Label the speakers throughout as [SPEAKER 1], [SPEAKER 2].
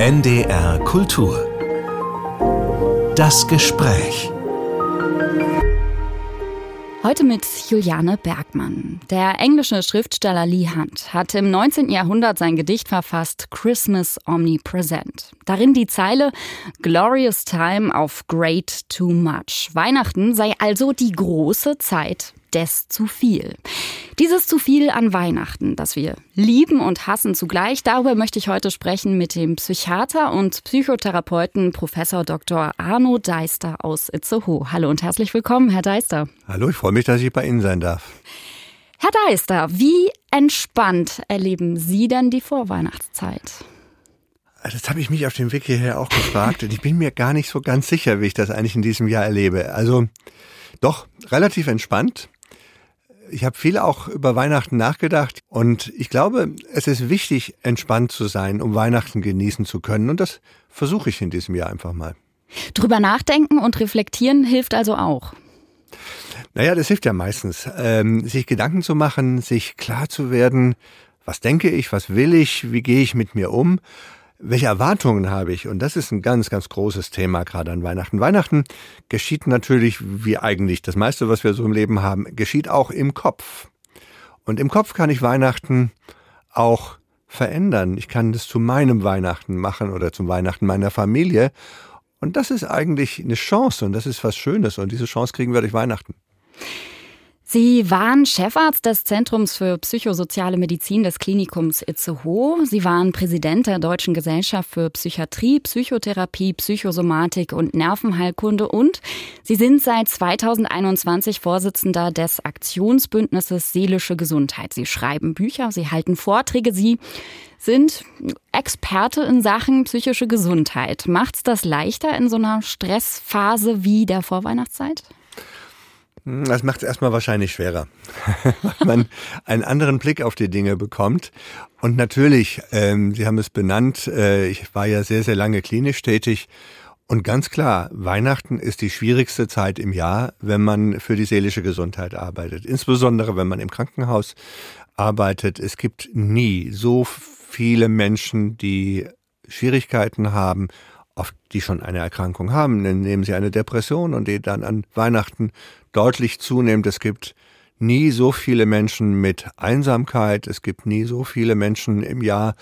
[SPEAKER 1] NDR Kultur. Das Gespräch.
[SPEAKER 2] Heute mit Juliane Bergmann. Der englische Schriftsteller Lee Hunt hat im 19. Jahrhundert sein Gedicht verfasst Christmas Omnipresent. Darin die Zeile Glorious Time of Great Too Much. Weihnachten sei also die große Zeit des zu viel. Dieses zu viel an Weihnachten, das wir lieben und hassen zugleich, darüber möchte ich heute sprechen mit dem Psychiater und Psychotherapeuten Professor Dr. Arno Deister aus Itzehoe. Hallo und herzlich willkommen, Herr Deister.
[SPEAKER 3] Hallo, ich freue mich, dass ich bei Ihnen sein darf.
[SPEAKER 2] Herr Deister, wie entspannt erleben Sie denn die Vorweihnachtszeit?
[SPEAKER 3] Das habe ich mich auf dem Weg hierher auch gefragt und ich bin mir gar nicht so ganz sicher, wie ich das eigentlich in diesem Jahr erlebe. Also doch relativ entspannt. Ich habe viel auch über Weihnachten nachgedacht und ich glaube, es ist wichtig, entspannt zu sein, um Weihnachten genießen zu können. Und das versuche ich in diesem Jahr einfach mal.
[SPEAKER 2] Drüber nachdenken und reflektieren hilft also auch.
[SPEAKER 3] Naja, das hilft ja meistens. Ähm, sich Gedanken zu machen, sich klar zu werden, was denke ich, was will ich, wie gehe ich mit mir um welche Erwartungen habe ich? Und das ist ein ganz, ganz großes Thema gerade an Weihnachten. Weihnachten geschieht natürlich, wie eigentlich das meiste, was wir so im Leben haben, geschieht auch im Kopf. Und im Kopf kann ich Weihnachten auch verändern. Ich kann das zu meinem Weihnachten machen oder zum Weihnachten meiner Familie. Und das ist eigentlich eine Chance und das ist was Schönes. Und diese Chance kriegen wir durch Weihnachten.
[SPEAKER 2] Sie waren Chefarzt des Zentrums für psychosoziale Medizin des Klinikums Itzehoe. Sie waren Präsident der Deutschen Gesellschaft für Psychiatrie, Psychotherapie, Psychosomatik und Nervenheilkunde und Sie sind seit 2021 Vorsitzender des Aktionsbündnisses Seelische Gesundheit. Sie schreiben Bücher, Sie halten Vorträge, Sie sind Experte in Sachen psychische Gesundheit. Macht's das leichter in so einer Stressphase wie der Vorweihnachtszeit?
[SPEAKER 3] Das macht es erstmal wahrscheinlich schwerer, weil man einen anderen Blick auf die Dinge bekommt. Und natürlich, ähm, Sie haben es benannt, äh, ich war ja sehr, sehr lange klinisch tätig. Und ganz klar, Weihnachten ist die schwierigste Zeit im Jahr, wenn man für die seelische Gesundheit arbeitet. Insbesondere, wenn man im Krankenhaus arbeitet. Es gibt nie so viele Menschen, die Schwierigkeiten haben oft die schon eine Erkrankung haben, dann nehmen sie eine Depression und die dann an Weihnachten deutlich zunimmt. Es gibt nie so viele Menschen mit Einsamkeit, es gibt nie so viele Menschen im Jahr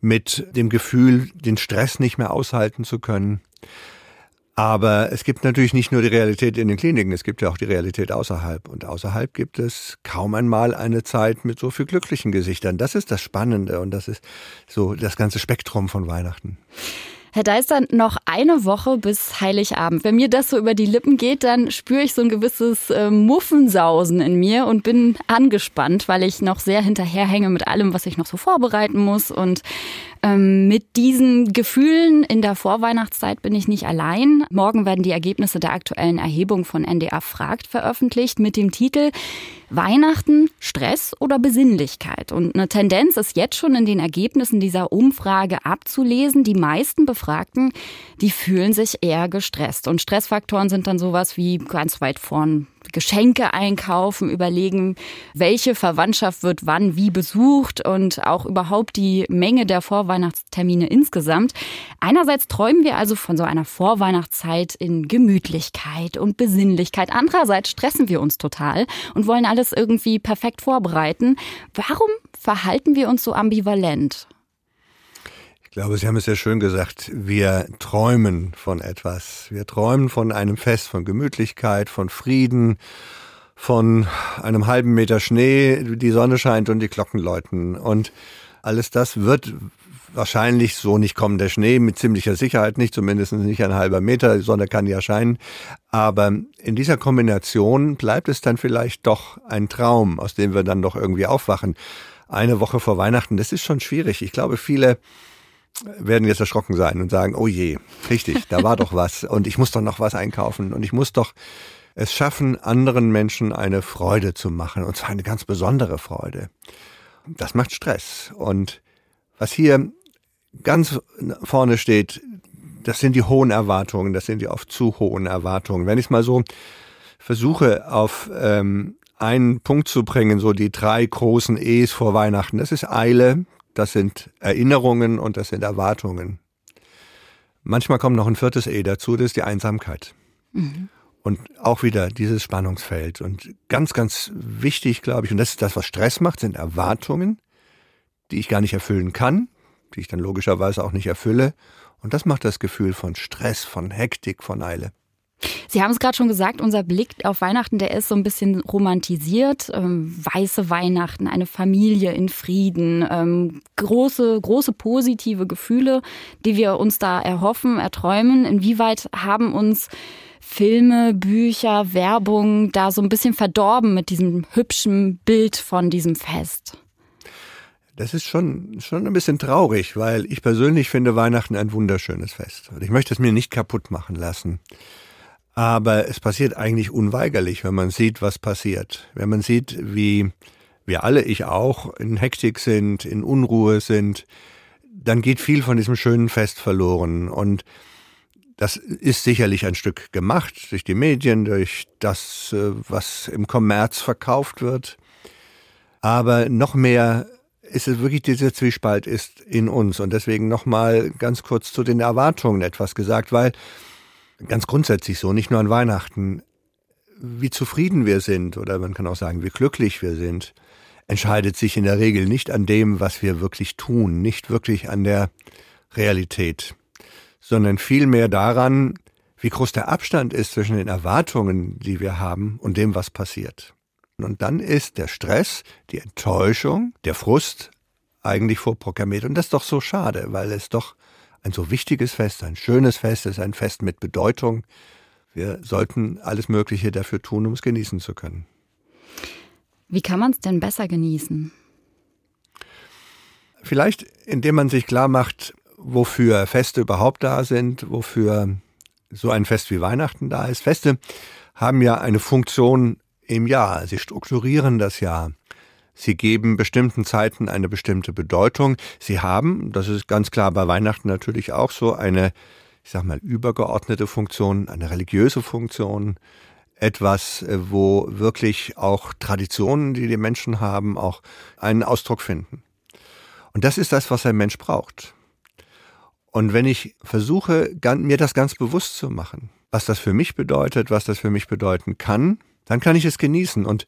[SPEAKER 3] mit dem Gefühl, den Stress nicht mehr aushalten zu können. Aber es gibt natürlich nicht nur die Realität in den Kliniken, es gibt ja auch die Realität außerhalb. Und außerhalb gibt es kaum einmal eine Zeit mit so viel glücklichen Gesichtern. Das ist das Spannende und das ist so das ganze Spektrum von Weihnachten.
[SPEAKER 2] Herr Deister, noch eine Woche bis Heiligabend. Wenn mir das so über die Lippen geht, dann spüre ich so ein gewisses äh, Muffensausen in mir und bin angespannt, weil ich noch sehr hinterherhänge mit allem, was ich noch so vorbereiten muss. Und ähm, mit diesen Gefühlen in der Vorweihnachtszeit bin ich nicht allein. Morgen werden die Ergebnisse der aktuellen Erhebung von NDR Fragt veröffentlicht mit dem Titel Weihnachten, Stress oder Besinnlichkeit. Und eine Tendenz ist jetzt schon in den Ergebnissen dieser Umfrage abzulesen. Die meisten Befragten, die fühlen sich eher gestresst. Und Stressfaktoren sind dann sowas wie ganz weit vorn Geschenke einkaufen, überlegen, welche Verwandtschaft wird wann wie besucht und auch überhaupt die Menge der Vorweihnachtstermine insgesamt. Einerseits träumen wir also von so einer Vorweihnachtszeit in Gemütlichkeit und Besinnlichkeit. Andererseits stressen wir uns total und wollen alles irgendwie perfekt vorbereiten. Warum verhalten wir uns so ambivalent?
[SPEAKER 3] Ich glaube, Sie haben es sehr schön gesagt. Wir träumen von etwas. Wir träumen von einem Fest, von Gemütlichkeit, von Frieden, von einem halben Meter Schnee, die Sonne scheint und die Glocken läuten. Und alles das wird wahrscheinlich so nicht kommen. Der Schnee mit ziemlicher Sicherheit nicht, zumindest nicht ein halber Meter. Die Sonne kann ja scheinen. Aber in dieser Kombination bleibt es dann vielleicht doch ein Traum, aus dem wir dann doch irgendwie aufwachen. Eine Woche vor Weihnachten, das ist schon schwierig. Ich glaube, viele werden jetzt erschrocken sein und sagen, oh je, richtig, da war doch was und ich muss doch noch was einkaufen und ich muss doch es schaffen, anderen Menschen eine Freude zu machen und zwar eine ganz besondere Freude. Das macht Stress und was hier ganz vorne steht, das sind die hohen Erwartungen, das sind die oft zu hohen Erwartungen. Wenn ich es mal so versuche auf ähm, einen Punkt zu bringen, so die drei großen E's vor Weihnachten, das ist Eile, das sind Erinnerungen und das sind Erwartungen. Manchmal kommt noch ein viertes E dazu, das ist die Einsamkeit. Mhm. Und auch wieder dieses Spannungsfeld. Und ganz, ganz wichtig, glaube ich, und das ist das, was Stress macht, sind Erwartungen, die ich gar nicht erfüllen kann, die ich dann logischerweise auch nicht erfülle. Und das macht das Gefühl von Stress, von Hektik, von Eile.
[SPEAKER 2] Sie haben es gerade schon gesagt, unser Blick auf Weihnachten, der ist so ein bisschen romantisiert. Ähm, weiße Weihnachten, eine Familie in Frieden, ähm, große, große positive Gefühle, die wir uns da erhoffen, erträumen. Inwieweit haben uns Filme, Bücher, Werbung da so ein bisschen verdorben mit diesem hübschen Bild von diesem Fest?
[SPEAKER 3] Das ist schon, schon ein bisschen traurig, weil ich persönlich finde Weihnachten ein wunderschönes Fest. Und ich möchte es mir nicht kaputt machen lassen. Aber es passiert eigentlich unweigerlich, wenn man sieht, was passiert. Wenn man sieht, wie wir alle, ich auch, in Hektik sind, in Unruhe sind, dann geht viel von diesem schönen Fest verloren. Und das ist sicherlich ein Stück gemacht durch die Medien, durch das, äh, was im Kommerz verkauft wird. Aber noch mehr ist es wirklich dieser Zwiespalt ist in uns. Und deswegen nochmal ganz kurz zu den Erwartungen etwas gesagt, weil ganz grundsätzlich so, nicht nur an Weihnachten, wie zufrieden wir sind oder man kann auch sagen, wie glücklich wir sind, entscheidet sich in der Regel nicht an dem, was wir wirklich tun, nicht wirklich an der Realität, sondern vielmehr daran, wie groß der Abstand ist zwischen den Erwartungen, die wir haben und dem, was passiert. Und dann ist der Stress, die Enttäuschung, der Frust eigentlich vorprogrammiert. Und das ist doch so schade, weil es doch ein so wichtiges Fest, ein schönes Fest ist, ein Fest mit Bedeutung. Wir sollten alles Mögliche dafür tun, um es genießen zu können.
[SPEAKER 2] Wie kann man es denn besser genießen?
[SPEAKER 3] Vielleicht, indem man sich klar macht, wofür Feste überhaupt da sind, wofür so ein Fest wie Weihnachten da ist. Feste haben ja eine Funktion im Jahr. Sie strukturieren das Jahr. Sie geben bestimmten Zeiten eine bestimmte Bedeutung. Sie haben, das ist ganz klar bei Weihnachten natürlich auch so, eine, ich sag mal, übergeordnete Funktion, eine religiöse Funktion, etwas, äh, wo wirklich auch Traditionen, die die Menschen haben, auch einen Ausdruck finden. Und das ist das, was ein Mensch braucht. Und wenn ich versuche, mir das ganz bewusst zu machen, was das für mich bedeutet, was das für mich bedeuten kann, dann kann ich es genießen. Und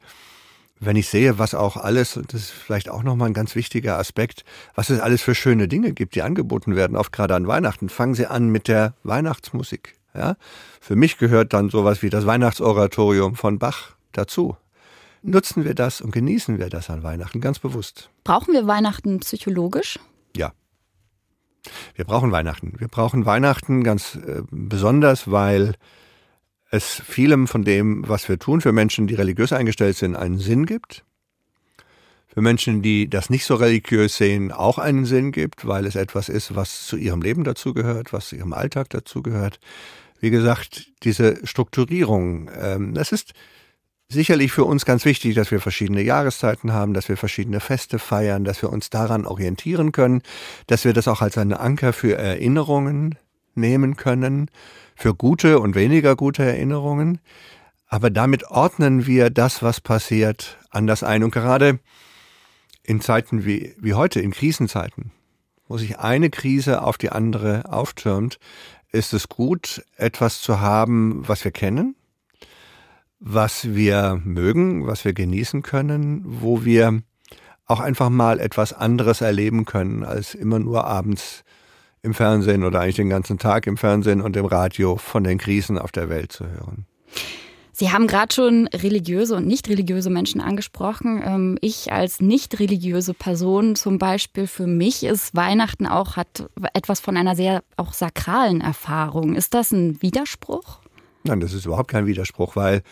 [SPEAKER 3] wenn ich sehe, was auch alles, und das ist vielleicht auch nochmal ein ganz wichtiger Aspekt, was es alles für schöne Dinge gibt, die angeboten werden, oft gerade an Weihnachten, fangen Sie an mit der Weihnachtsmusik. Ja? Für mich gehört dann sowas wie das Weihnachtsoratorium von Bach dazu. Nutzen wir das und genießen wir das an Weihnachten ganz bewusst.
[SPEAKER 2] Brauchen wir Weihnachten psychologisch?
[SPEAKER 3] Ja. Wir brauchen Weihnachten. Wir brauchen Weihnachten ganz äh, besonders, weil es vielem von dem, was wir tun, für Menschen, die religiös eingestellt sind, einen Sinn gibt. Für Menschen, die das nicht so religiös sehen, auch einen Sinn gibt, weil es etwas ist, was zu ihrem Leben dazugehört, was zu ihrem Alltag dazugehört. Wie gesagt, diese Strukturierung, ähm, das ist sicherlich für uns ganz wichtig, dass wir verschiedene Jahreszeiten haben, dass wir verschiedene Feste feiern, dass wir uns daran orientieren können, dass wir das auch als einen Anker für Erinnerungen nehmen können, für gute und weniger gute Erinnerungen. Aber damit ordnen wir das, was passiert, anders ein. Und gerade in Zeiten wie, wie heute, in Krisenzeiten, wo sich eine Krise auf die andere auftürmt, ist es gut, etwas zu haben, was wir kennen, was wir mögen, was wir genießen können, wo wir auch einfach mal etwas anderes erleben können, als immer nur abends im Fernsehen oder eigentlich den ganzen Tag im Fernsehen und im Radio von den Krisen auf der Welt zu hören.
[SPEAKER 2] Sie haben gerade schon religiöse und nicht religiöse Menschen angesprochen. Ähm, ich als nicht religiöse Person zum Beispiel, für mich ist Weihnachten auch, hat etwas von einer sehr auch sakralen Erfahrung. Ist das ein Widerspruch?
[SPEAKER 3] Nein, das ist überhaupt kein Widerspruch, weil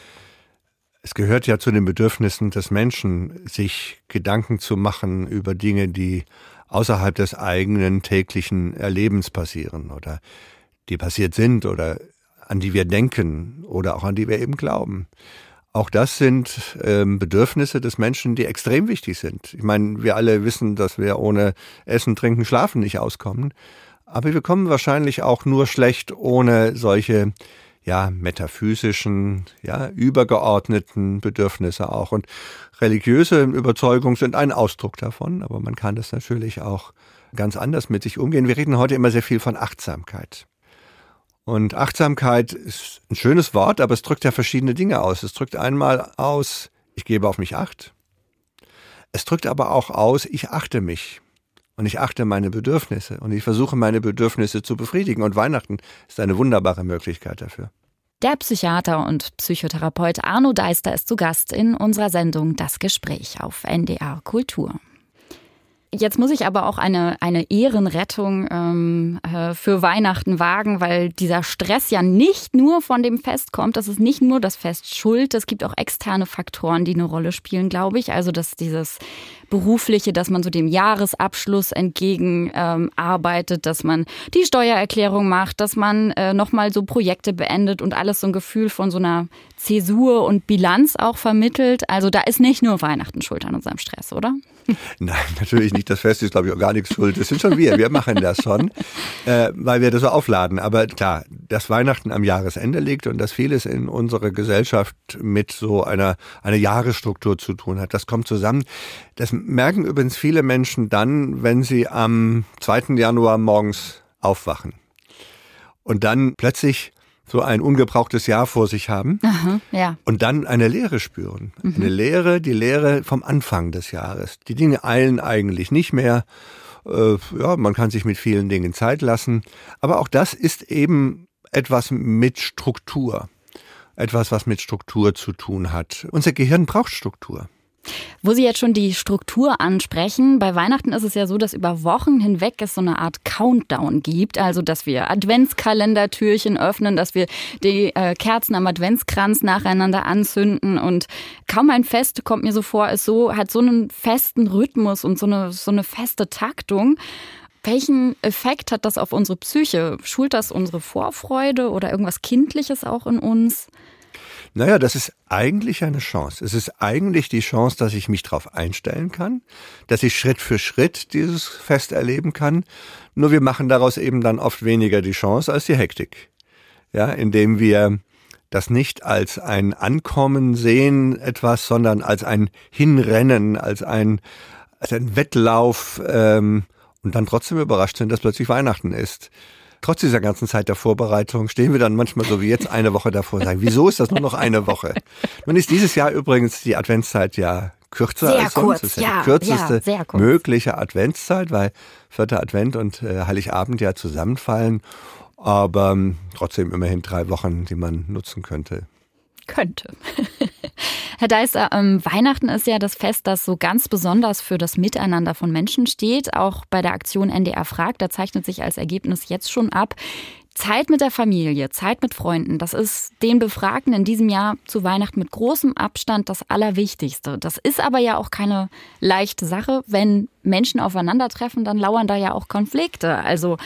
[SPEAKER 3] es gehört ja zu den Bedürfnissen des Menschen, sich Gedanken zu machen über Dinge, die außerhalb des eigenen täglichen Erlebens passieren oder die passiert sind oder an die wir denken oder auch an die wir eben glauben. Auch das sind ähm, Bedürfnisse des Menschen, die extrem wichtig sind. Ich meine, wir alle wissen, dass wir ohne Essen, Trinken, Schlafen nicht auskommen. Aber wir kommen wahrscheinlich auch nur schlecht ohne solche ja, metaphysischen, ja, übergeordneten Bedürfnisse auch. Und religiöse Überzeugungen sind ein Ausdruck davon, aber man kann das natürlich auch ganz anders mit sich umgehen. Wir reden heute immer sehr viel von Achtsamkeit. Und Achtsamkeit ist ein schönes Wort, aber es drückt ja verschiedene Dinge aus. Es drückt einmal aus, ich gebe auf mich acht. Es drückt aber auch aus, ich achte mich. Und ich achte meine Bedürfnisse. Und ich versuche meine Bedürfnisse zu befriedigen. Und Weihnachten ist eine wunderbare Möglichkeit dafür.
[SPEAKER 2] Der Psychiater und Psychotherapeut Arno Deister ist zu Gast in unserer Sendung Das Gespräch auf NDR Kultur. Jetzt muss ich aber auch eine, eine Ehrenrettung ähm, äh, für Weihnachten wagen, weil dieser Stress ja nicht nur von dem Fest kommt. Das ist nicht nur das Fest schuld. Es gibt auch externe Faktoren, die eine Rolle spielen, glaube ich. Also, dass dieses berufliche, dass man so dem Jahresabschluss entgegen ähm, dass man die Steuererklärung macht, dass man äh, nochmal so Projekte beendet und alles so ein Gefühl von so einer Zäsur und Bilanz auch vermittelt. Also da ist nicht nur Weihnachten schuld an unserem Stress, oder?
[SPEAKER 3] Nein, natürlich nicht. Das Fest ist, glaube ich, auch gar nichts schuld. Das sind schon wir. Wir machen das schon, äh, weil wir das so aufladen. Aber klar, dass Weihnachten am Jahresende liegt und dass vieles in unserer Gesellschaft mit so einer, einer Jahresstruktur zu tun hat, das kommt zusammen. Das merken übrigens viele Menschen dann, wenn sie am 2. Januar morgens aufwachen und dann plötzlich so ein ungebrauchtes Jahr vor sich haben
[SPEAKER 2] Aha, ja.
[SPEAKER 3] und dann eine Leere spüren. Mhm. Eine Leere, die Leere vom Anfang des Jahres. Die Dinge eilen eigentlich nicht mehr. Äh, ja, man kann sich mit vielen Dingen Zeit lassen. Aber auch das ist eben etwas mit Struktur. Etwas, was mit Struktur zu tun hat. Unser Gehirn braucht Struktur.
[SPEAKER 2] Wo Sie jetzt schon die Struktur ansprechen, bei Weihnachten ist es ja so, dass über Wochen hinweg es so eine Art Countdown gibt. Also, dass wir Adventskalendertürchen öffnen, dass wir die äh, Kerzen am Adventskranz nacheinander anzünden. Und kaum ein Fest, kommt mir so vor, ist so, hat so einen festen Rhythmus und so eine, so eine feste Taktung. Welchen Effekt hat das auf unsere Psyche? Schult das unsere Vorfreude oder irgendwas Kindliches auch in uns?
[SPEAKER 3] Naja, das ist eigentlich eine Chance. Es ist eigentlich die Chance, dass ich mich darauf einstellen kann, dass ich Schritt für Schritt dieses Fest erleben kann. Nur wir machen daraus eben dann oft weniger die Chance als die Hektik. Ja, indem wir das nicht als ein Ankommen sehen, etwas, sondern als ein Hinrennen, als ein, als ein Wettlauf ähm, und dann trotzdem überrascht sind, dass plötzlich Weihnachten ist trotz dieser ganzen Zeit der Vorbereitung stehen wir dann manchmal so wie jetzt eine Woche davor und sagen, wieso ist das nur noch eine Woche? Nun ist dieses Jahr übrigens die Adventszeit ja kürzer
[SPEAKER 2] sehr
[SPEAKER 3] als sonst.
[SPEAKER 2] Kurz,
[SPEAKER 3] das ist ja,
[SPEAKER 2] ja
[SPEAKER 3] die kürzeste
[SPEAKER 2] ja,
[SPEAKER 3] mögliche Adventszeit, weil vierter Advent und äh, Heiligabend ja zusammenfallen. Aber ähm, trotzdem immerhin drei Wochen, die man nutzen könnte.
[SPEAKER 2] Könnte. Herr Deister, ähm, Weihnachten ist ja das Fest, das so ganz besonders für das Miteinander von Menschen steht. Auch bei der Aktion NDR fragt, da zeichnet sich als Ergebnis jetzt schon ab, Zeit mit der Familie, Zeit mit Freunden, das ist den Befragten in diesem Jahr zu Weihnachten mit großem Abstand das Allerwichtigste. Das ist aber ja auch keine leichte Sache. Wenn Menschen aufeinandertreffen, dann lauern da ja auch Konflikte. Also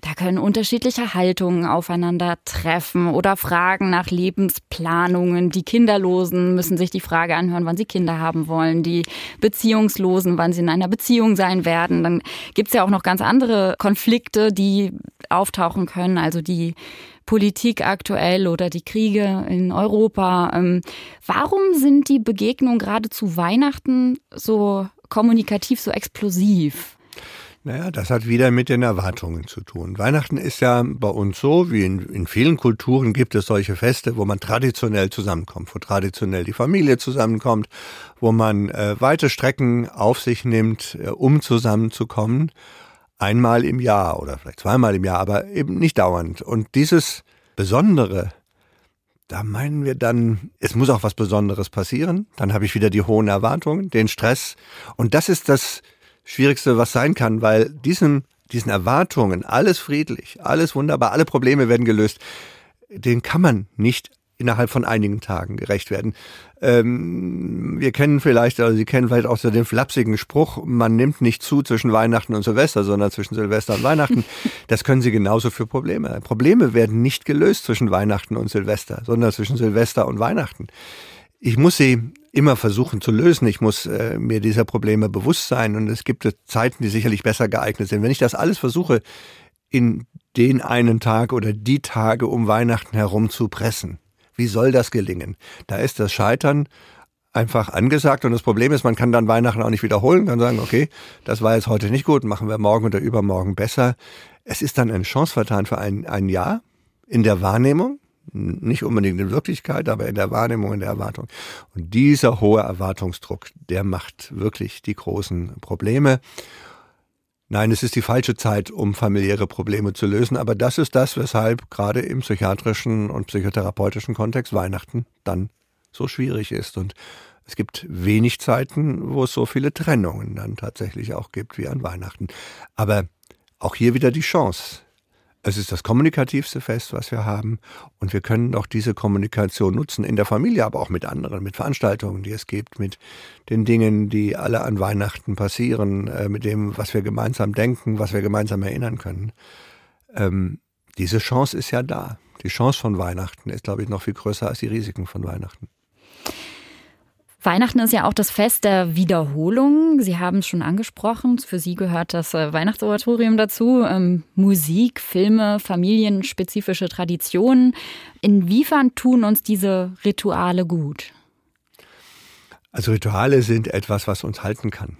[SPEAKER 2] da können unterschiedliche Haltungen aufeinandertreffen oder Fragen nach Lebensplanungen. Die Kinderlosen müssen sich die Frage anhören, wann sie Kinder haben wollen. Die Beziehungslosen, wann sie in einer Beziehung sein werden. Dann gibt's ja auch noch ganz andere Konflikte, die auftauchen können. Also die Politik aktuell oder die Kriege in Europa. Ähm, warum sind die Begegnungen gerade zu Weihnachten so kommunikativ so explosiv?
[SPEAKER 3] Naja, das hat wieder mit den Erwartungen zu tun. Weihnachten ist ja bei uns so, wie in, in vielen Kulturen gibt es solche Feste, wo man traditionell zusammenkommt, wo traditionell die Familie zusammenkommt, wo man äh, weite Strecken auf sich nimmt, äh, um zusammenzukommen. Einmal im Jahr oder vielleicht zweimal im Jahr, aber eben nicht dauernd. Und dieses Besondere, da meinen wir dann, es muss auch was Besonderes passieren. Dann habe ich wieder die hohen Erwartungen, den Stress. Und das ist das Schwierigste, was sein kann, weil diesen, diesen Erwartungen, alles friedlich, alles wunderbar, alle Probleme werden gelöst, den kann man nicht innerhalb von einigen Tagen gerecht werden. Ähm, wir kennen vielleicht, also Sie kennen vielleicht auch so den flapsigen Spruch, man nimmt nicht zu zwischen Weihnachten und Silvester, sondern zwischen Silvester und Weihnachten. Das können Sie genauso für Probleme. Probleme werden nicht gelöst zwischen Weihnachten und Silvester, sondern zwischen Silvester und Weihnachten. Ich muss sie immer versuchen zu lösen. Ich muss äh, mir dieser Probleme bewusst sein und es gibt Zeiten, die sicherlich besser geeignet sind. Wenn ich das alles versuche, in den einen Tag oder die Tage um Weihnachten herum zu pressen, wie soll das gelingen? Da ist das Scheitern einfach angesagt und das Problem ist, man kann dann Weihnachten auch nicht wiederholen, kann sagen, okay, das war jetzt heute nicht gut, machen wir morgen oder übermorgen besser. Es ist dann eine Chance vertan für ein, ein Jahr, in der Wahrnehmung, nicht unbedingt in Wirklichkeit, aber in der Wahrnehmung, in der Erwartung. Und dieser hohe Erwartungsdruck, der macht wirklich die großen Probleme. Nein, es ist die falsche Zeit, um familiäre Probleme zu lösen, aber das ist das, weshalb gerade im psychiatrischen und psychotherapeutischen Kontext Weihnachten dann so schwierig ist. Und es gibt wenig Zeiten, wo es so viele Trennungen dann tatsächlich auch gibt wie an Weihnachten. Aber auch hier wieder die Chance. Es ist das kommunikativste Fest, was wir haben. Und wir können auch diese Kommunikation nutzen, in der Familie, aber auch mit anderen, mit Veranstaltungen, die es gibt, mit den Dingen, die alle an Weihnachten passieren, äh, mit dem, was wir gemeinsam denken, was wir gemeinsam erinnern können. Ähm, diese Chance ist ja da. Die Chance von Weihnachten ist, glaube ich, noch viel größer als die Risiken von Weihnachten.
[SPEAKER 2] Weihnachten ist ja auch das Fest der Wiederholung. Sie haben es schon angesprochen. Für Sie gehört das äh, Weihnachtsoratorium dazu. Ähm, Musik, Filme, familienspezifische Traditionen. Inwiefern tun uns diese Rituale gut?
[SPEAKER 3] Also Rituale sind etwas, was uns halten kann.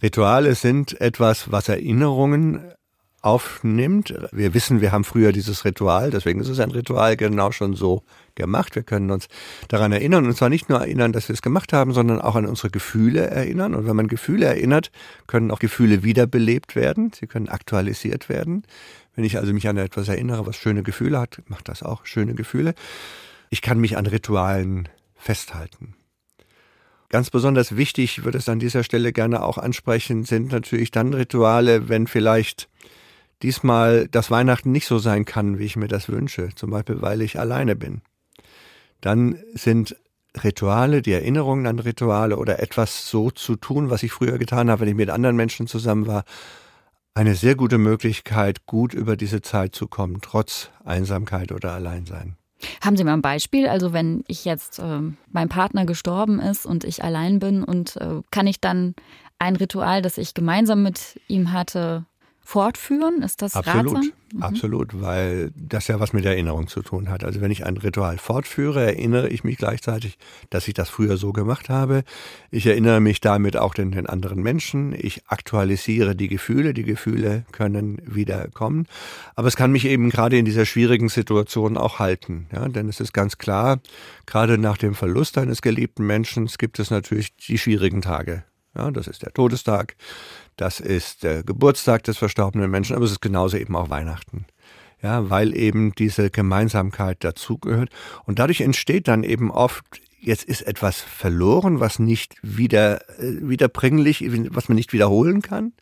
[SPEAKER 3] Rituale sind etwas, was Erinnerungen aufnimmt. Wir wissen, wir haben früher dieses Ritual, deswegen ist es ein Ritual genau schon so gemacht. Wir können uns daran erinnern und zwar nicht nur erinnern, dass wir es gemacht haben, sondern auch an unsere Gefühle erinnern. Und wenn man Gefühle erinnert, können auch Gefühle wiederbelebt werden. Sie können aktualisiert werden. Wenn ich also mich an etwas erinnere, was schöne Gefühle hat, macht das auch schöne Gefühle. Ich kann mich an Ritualen festhalten. Ganz besonders wichtig, würde es an dieser Stelle gerne auch ansprechen, sind natürlich dann Rituale, wenn vielleicht diesmal das Weihnachten nicht so sein kann, wie ich mir das wünsche, zum Beispiel weil ich alleine bin, dann sind Rituale, die Erinnerungen an Rituale oder etwas so zu tun, was ich früher getan habe, wenn ich mit anderen Menschen zusammen war, eine sehr gute Möglichkeit, gut über diese Zeit zu kommen, trotz Einsamkeit oder Alleinsein.
[SPEAKER 2] Haben Sie mal ein Beispiel? Also wenn ich jetzt äh, mein Partner gestorben ist und ich allein bin und äh, kann ich dann ein Ritual, das ich gemeinsam mit ihm hatte, fortführen? Ist das
[SPEAKER 3] absolut,
[SPEAKER 2] ratsam?
[SPEAKER 3] Mhm. Absolut, weil das ja was mit Erinnerung zu tun hat. Also wenn ich ein Ritual fortführe, erinnere ich mich gleichzeitig, dass ich das früher so gemacht habe. Ich erinnere mich damit auch den, den anderen Menschen. Ich aktualisiere die Gefühle. Die Gefühle können wieder kommen. Aber es kann mich eben gerade in dieser schwierigen Situation auch halten. Ja, denn es ist ganz klar, gerade nach dem Verlust eines geliebten Menschen gibt es natürlich die schwierigen Tage. Ja, das ist der Todestag, das ist der Geburtstag des verstorbenen Menschen, aber es ist genauso eben auch Weihnachten. Ja, weil eben diese Gemeinsamkeit dazugehört. Und dadurch entsteht dann eben oft, jetzt ist etwas verloren, was nicht wieder, äh, wiederbringlich, was man nicht wiederholen kann.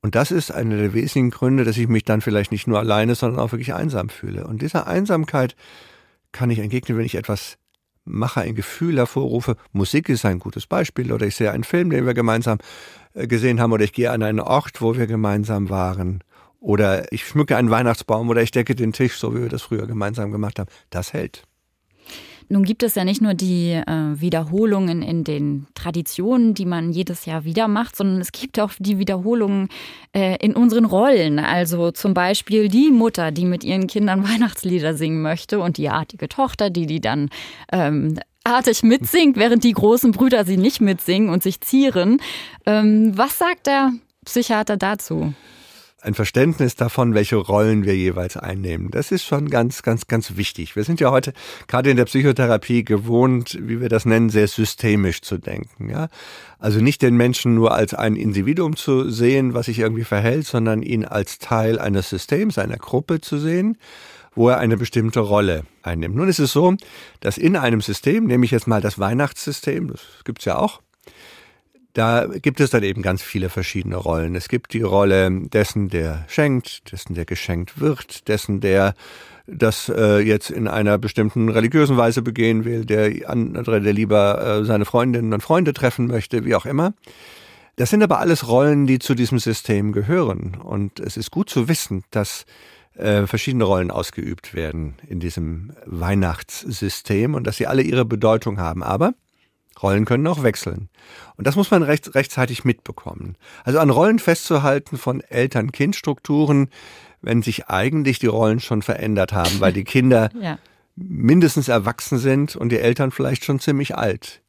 [SPEAKER 3] Und das ist einer der wesentlichen Gründe, dass ich mich dann vielleicht nicht nur alleine, sondern auch wirklich einsam fühle. Und dieser Einsamkeit kann ich entgegnen, wenn ich etwas mache, ein Gefühl hervorrufe. Musik ist ein gutes Beispiel oder ich sehe einen Film, den wir gemeinsam äh, gesehen haben oder ich gehe an einen Ort, wo wir gemeinsam waren oder ich schmücke einen Weihnachtsbaum oder ich decke den Tisch, so wie wir das früher gemeinsam gemacht haben. Das hält.
[SPEAKER 2] Nun gibt es ja nicht nur die äh, Wiederholungen in den Traditionen, die man jedes Jahr wieder macht, sondern es gibt auch die Wiederholungen äh, in unseren Rollen. Also zum Beispiel die Mutter, die mit ihren Kindern Weihnachtslieder singen möchte und die artige Tochter, die die dann ähm, artig mitsingt, während die großen Brüder sie nicht mitsingen und sich zieren. Ähm, was sagt der Psychiater dazu?
[SPEAKER 3] Ein Verständnis davon, welche Rollen wir jeweils einnehmen. Das ist schon ganz, ganz, ganz wichtig. Wir sind ja heute gerade in der Psychotherapie gewohnt, wie wir das nennen, sehr systemisch zu denken. Ja? Also nicht den Menschen nur als ein Individuum zu sehen, was sich irgendwie verhält, sondern ihn als Teil eines Systems, einer Gruppe zu sehen wo er eine bestimmte Rolle einnimmt. Nun ist es so, dass in einem System, nehme ich jetzt mal das Weihnachtssystem, das gibt's ja auch, da gibt es dann eben ganz viele verschiedene Rollen. Es gibt die Rolle dessen, der schenkt, dessen, der geschenkt wird, dessen, der das äh, jetzt in einer bestimmten religiösen Weise begehen will, der andere, der lieber äh, seine Freundinnen und Freunde treffen möchte, wie auch immer. Das sind aber alles Rollen, die zu diesem System gehören. Und es ist gut zu wissen, dass äh, verschiedene Rollen ausgeübt werden in diesem Weihnachtssystem und dass sie alle ihre Bedeutung haben. Aber Rollen können auch wechseln. Und das muss man recht, rechtzeitig mitbekommen. Also an Rollen festzuhalten von Eltern-Kind-Strukturen, wenn sich eigentlich die Rollen schon verändert haben, weil die Kinder ja. mindestens erwachsen sind und die Eltern vielleicht schon ziemlich alt.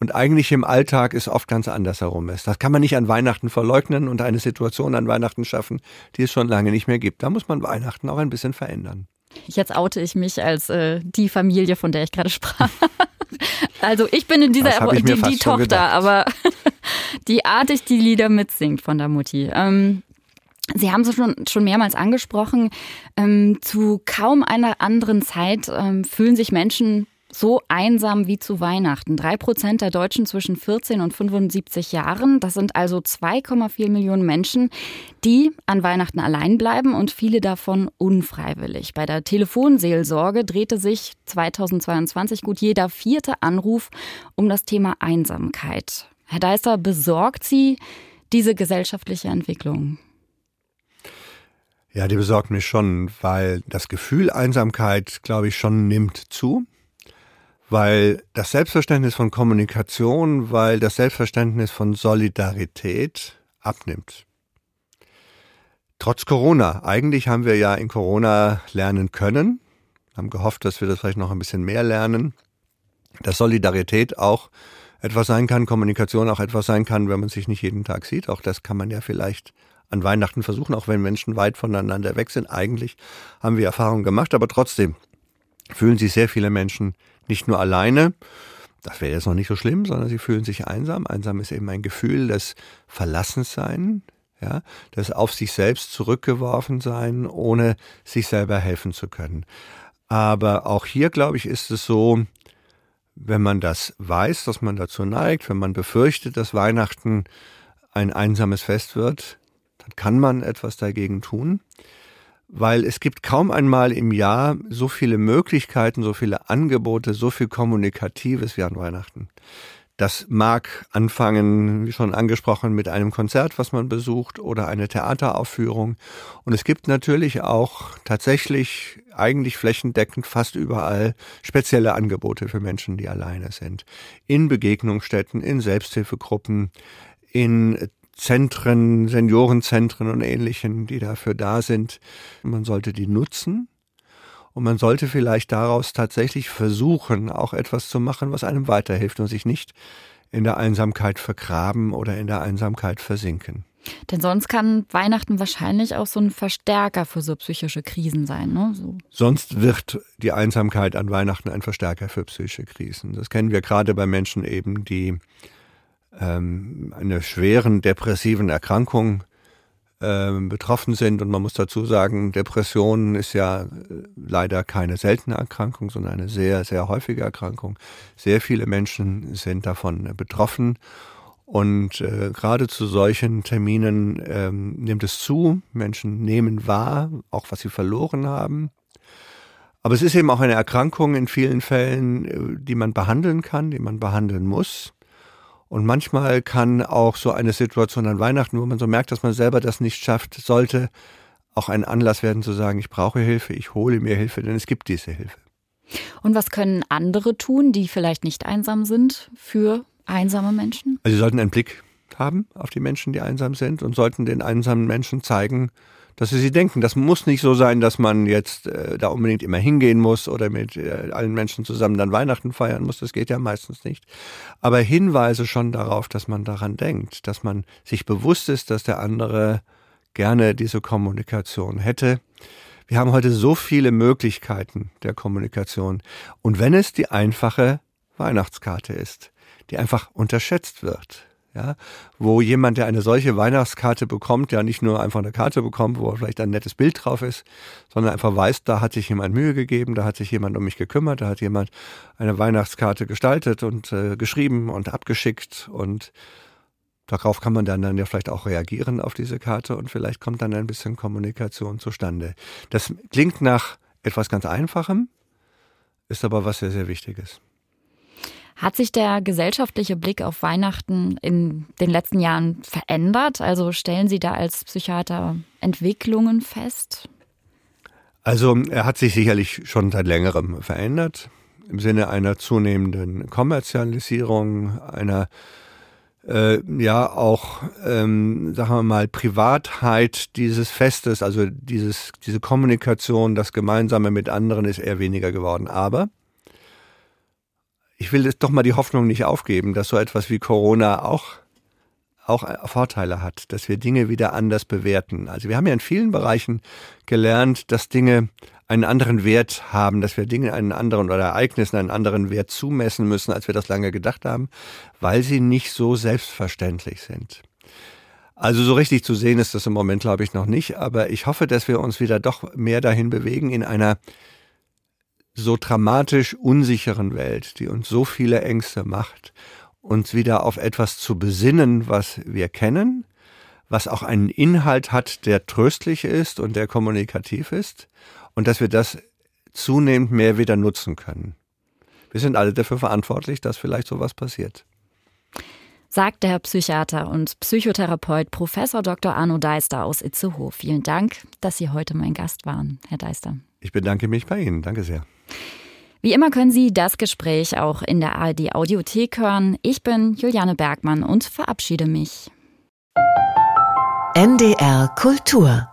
[SPEAKER 3] und eigentlich im Alltag ist oft ganz anders herum ist. Das kann man nicht an Weihnachten verleugnen und eine Situation an Weihnachten schaffen, die es schon lange nicht mehr gibt. Da muss man Weihnachten auch ein bisschen verändern.
[SPEAKER 2] Jetzt oute ich mich als äh, die Familie, von der ich gerade sprach. also ich bin in dieser die, die Tochter, aber die artig die Lieder mitsingt von der Mutti. Ähm, Sie haben es schon, schon mehrmals angesprochen. Ähm, zu kaum einer anderen Zeit ähm, fühlen sich Menschen so einsam wie zu Weihnachten. Drei Prozent der Deutschen zwischen 14 und 75 Jahren, das sind also 2,4 Millionen Menschen, die an Weihnachten allein bleiben und viele davon unfreiwillig. Bei der Telefonseelsorge drehte sich 2022 gut jeder vierte Anruf um das Thema Einsamkeit. Herr Deister, besorgt Sie diese gesellschaftliche Entwicklung?
[SPEAKER 3] Ja, die besorgt mich schon, weil das Gefühl Einsamkeit, glaube ich, schon nimmt zu weil das Selbstverständnis von Kommunikation, weil das Selbstverständnis von Solidarität abnimmt. Trotz Corona. Eigentlich haben wir ja in Corona lernen können, haben gehofft, dass wir das vielleicht noch ein bisschen mehr lernen, dass Solidarität auch etwas sein kann, Kommunikation auch etwas sein kann, wenn man sich nicht jeden Tag sieht. Auch das kann man ja vielleicht an Weihnachten versuchen, auch wenn Menschen weit voneinander weg sind. Eigentlich haben wir Erfahrungen gemacht, aber trotzdem fühlen sich sehr viele Menschen nicht nur alleine, das wäre jetzt noch nicht so schlimm, sondern sie fühlen sich einsam. Einsam ist eben ein Gefühl des Verlassenssein, ja, das auf sich selbst zurückgeworfen sein, ohne sich selber helfen zu können. Aber auch hier, glaube ich, ist es so, wenn man das weiß, dass man dazu neigt, wenn man befürchtet, dass Weihnachten ein einsames Fest wird, dann kann man etwas dagegen tun weil es gibt kaum einmal im Jahr so viele Möglichkeiten, so viele Angebote, so viel Kommunikatives wie an Weihnachten. Das mag anfangen, wie schon angesprochen, mit einem Konzert, was man besucht oder eine Theateraufführung. Und es gibt natürlich auch tatsächlich eigentlich flächendeckend fast überall spezielle Angebote für Menschen, die alleine sind. In Begegnungsstätten, in Selbsthilfegruppen, in Zentren, Seniorenzentren und ähnlichen, die dafür da sind. Man sollte die nutzen und man sollte vielleicht daraus tatsächlich versuchen, auch etwas zu machen, was einem weiterhilft und sich nicht in der Einsamkeit vergraben oder in der Einsamkeit versinken.
[SPEAKER 2] Denn sonst kann Weihnachten wahrscheinlich auch so ein Verstärker für so psychische Krisen sein. Ne? So.
[SPEAKER 3] Sonst wird die Einsamkeit an Weihnachten ein Verstärker für psychische Krisen. Das kennen wir gerade bei Menschen eben, die ähm, einer schweren depressiven Erkrankung ähm, betroffen sind. Und man muss dazu sagen, Depression ist ja äh, leider keine seltene Erkrankung, sondern eine sehr, sehr häufige Erkrankung. Sehr viele Menschen sind davon betroffen. Und äh, gerade zu solchen Terminen ähm, nimmt es zu. Menschen nehmen wahr, auch was sie verloren haben. Aber es ist eben auch eine Erkrankung in vielen Fällen, äh, die man behandeln kann, die man behandeln muss. Und manchmal kann auch so eine Situation an Weihnachten, wo man so merkt, dass man selber das nicht schafft, sollte auch ein Anlass werden zu sagen, ich brauche Hilfe, ich hole mir Hilfe, denn es gibt diese Hilfe.
[SPEAKER 2] Und was können andere tun, die vielleicht nicht einsam sind, für einsame Menschen?
[SPEAKER 3] Also sie sollten einen Blick haben auf die Menschen, die einsam sind und sollten den einsamen Menschen zeigen, dass sie sie denken. Das muss nicht so sein, dass man jetzt äh, da unbedingt immer hingehen muss oder mit äh, allen Menschen zusammen dann Weihnachten feiern muss. Das geht ja meistens nicht. Aber Hinweise schon darauf, dass man daran denkt, dass man sich bewusst ist, dass der andere gerne diese Kommunikation hätte. Wir haben heute so viele Möglichkeiten der Kommunikation. Und wenn es die einfache Weihnachtskarte ist, die einfach unterschätzt wird, ja, wo jemand, der eine solche Weihnachtskarte bekommt, ja nicht nur einfach eine Karte bekommt, wo vielleicht ein nettes Bild drauf ist, sondern einfach weiß, da hat sich jemand Mühe gegeben, da hat sich jemand um mich gekümmert, da hat jemand eine Weihnachtskarte gestaltet und äh, geschrieben und abgeschickt und darauf kann man dann, dann ja vielleicht auch reagieren auf diese Karte und vielleicht kommt dann ein bisschen Kommunikation zustande. Das klingt nach etwas ganz Einfachem, ist aber was sehr, sehr Wichtiges.
[SPEAKER 2] Hat sich der gesellschaftliche Blick auf Weihnachten in den letzten Jahren verändert? Also stellen Sie da als Psychiater Entwicklungen fest?
[SPEAKER 3] Also er hat sich sicherlich schon seit längerem verändert im Sinne einer zunehmenden Kommerzialisierung, einer äh, ja auch, ähm, sagen wir mal, Privatheit dieses Festes, also dieses, diese Kommunikation, das Gemeinsame mit anderen ist eher weniger geworden. Aber ich will doch mal die Hoffnung nicht aufgeben, dass so etwas wie Corona auch auch Vorteile hat, dass wir Dinge wieder anders bewerten. Also wir haben ja in vielen Bereichen gelernt, dass Dinge einen anderen Wert haben, dass wir Dinge einen anderen oder Ereignissen einen anderen Wert zumessen müssen, als wir das lange gedacht haben, weil sie nicht so selbstverständlich sind. Also so richtig zu sehen ist das im Moment, glaube ich, noch nicht, aber ich hoffe, dass wir uns wieder doch mehr dahin bewegen in einer so dramatisch unsicheren Welt, die uns so viele Ängste macht, uns wieder auf etwas zu besinnen, was wir kennen, was auch einen Inhalt hat, der tröstlich ist und der kommunikativ ist und dass wir das zunehmend mehr wieder nutzen können. Wir sind alle dafür verantwortlich, dass vielleicht sowas passiert.
[SPEAKER 2] Sagt der Psychiater und Psychotherapeut Professor Dr. Arno Deister aus Itzehoe. Vielen Dank, dass Sie heute mein Gast waren, Herr Deister.
[SPEAKER 3] Ich bedanke mich bei Ihnen. Danke sehr.
[SPEAKER 2] Wie immer können Sie das Gespräch auch in der ARD Audiothek hören. Ich bin Juliane Bergmann und verabschiede mich.
[SPEAKER 1] NDR Kultur